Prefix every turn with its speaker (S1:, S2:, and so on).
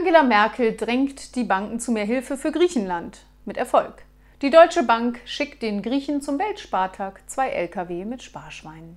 S1: Angela Merkel drängt die Banken zu mehr Hilfe für Griechenland. Mit Erfolg. Die Deutsche Bank schickt den Griechen zum Weltspartag zwei Lkw mit Sparschweinen.